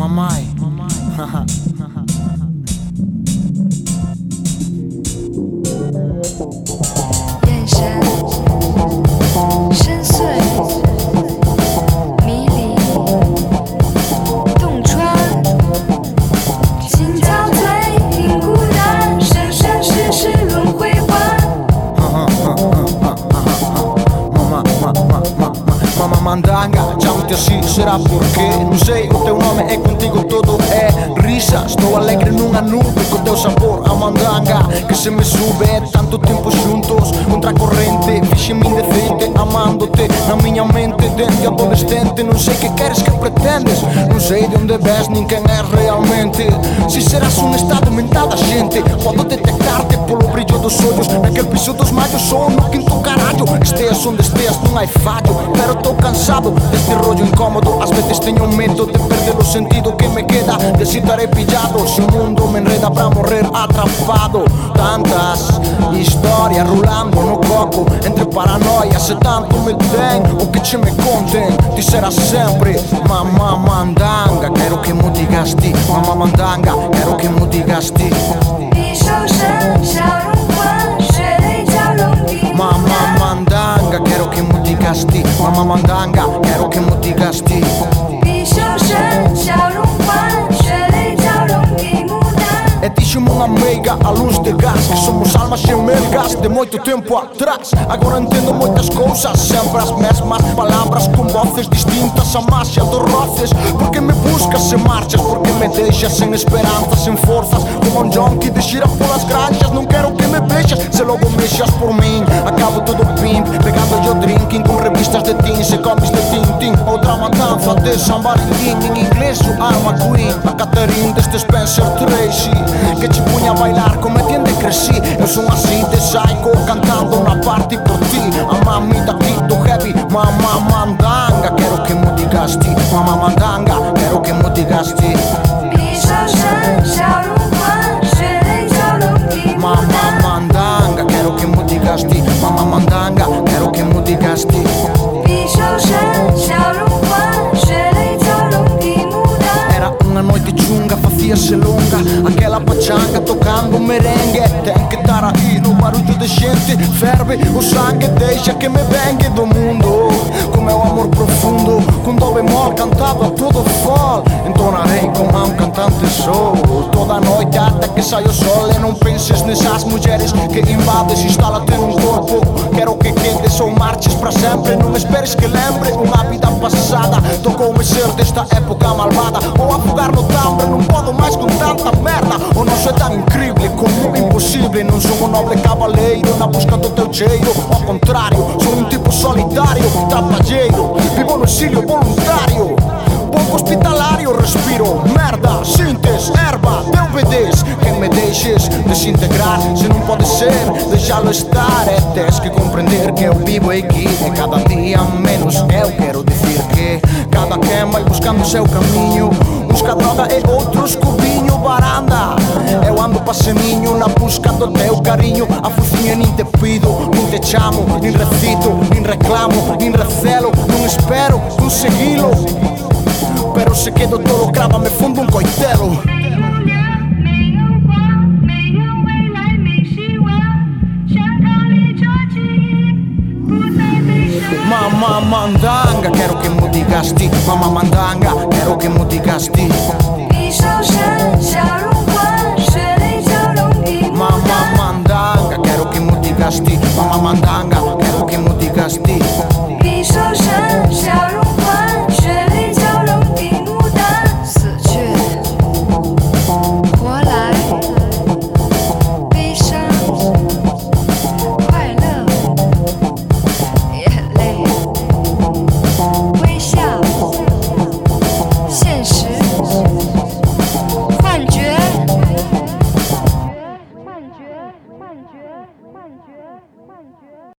Mamai. Mamai. Mama mandanga, xa te así será porque Non sei, o teu nome é contigo todo é risa. Estou alegre nunha nube com teu sabor a mandanga Que se me sube tanto tempo xuntos Contra a corrente, fixeme indecente Amándote na miña mente dende adolescente. Non sei que queres que pretendes Non sei de onde ves nin quen és realmente. Se serás un estado mental da xente Podo detectarte polo brillo dos olhos Naquele piso dos malhos sou no quinto caralho. Esteias onde esteias não hai fallo Pero estou cansado deste rollo incómodo. As veces teño medo de perder o sentido que me queda De si estaré pillado. Se o mundo me enreda para morrer atrapado. Tantas historias rulando no coco Entre paranoias se tanto me ten O que che me conten Ti será sempre mamá mandanga. Quero que mo digas ti, mamá mandanga. Quero que mo digas ti. Mama mandanga, quiero que me digas tipo. E dixo unha meiga a luz de gas. Que somos almas xeumelgas de moito tempo atrás. Agora entendo moitas cousas Sempre as mesmas palabras con voces distintas A máxia dos roces. Porque me buscas se marchas Porque me deixas sen esperanzas, sen forzas? Como un junkie de xira polas granxas Non quero que me vexas. Se logo mexas por min Acabo todo pimp Pegando yo drinking con revistas de teen Se comes de Tintin Outra matanza de San Valentín En inglés o arma queen. A Catherine deste Spencer Tree Mamma mandanga, quiero que multigaste Mamma mandanga, quiero que multigaste Mamma mandanga, quiero que multigaste Mamma mandanga, quiero que multigaste Era una noite giunga, fazia-se longa. Aquela pachanga tocando merengue gente Ferve o sangue, deixa que me vengue do mundo. Com meu amor profundo Com dó bemol cantado a todo fall Entonarei como a um cantante soul Toda noite até que sai o sol E não penses nessas mulheres que invades Instala-te num corpo. Quero que quedes ou marches para sempre. Não esperes que lembre uma vida passada. Tocou-me ser desta época malvada. Vou afogar no tambre, não posso mais com tanta merda. O nosso é tão impossível Não sou um nobre cavaleiro na busca do teu cheiro. Ao contrário, sou um tipo solitário, trabalheiro Vivo no exílio voluntário. Pouco hospitalário, respiro merda, sintes, erva, te obedeces Que me deixes desintegrar, se não pode ser, deixá-lo estar. É tens que compreender que eu vivo aqui E cada dia menos eu quero dizer que Cada quem vai buscando seu caminho Busca droga e outros cubinho varanda Eu ando passeninho na busca do teu carinho. A focinha nem te pido, nem te chamo Nem recito, nem reclamo, nem recelo Não espero consegui-lo Pero se quedo todo crava me fundo um coitelo Mamma mandanga, quero que me digas ti. Mamma mandanga, quero que me digas ti. Iso xa, xa,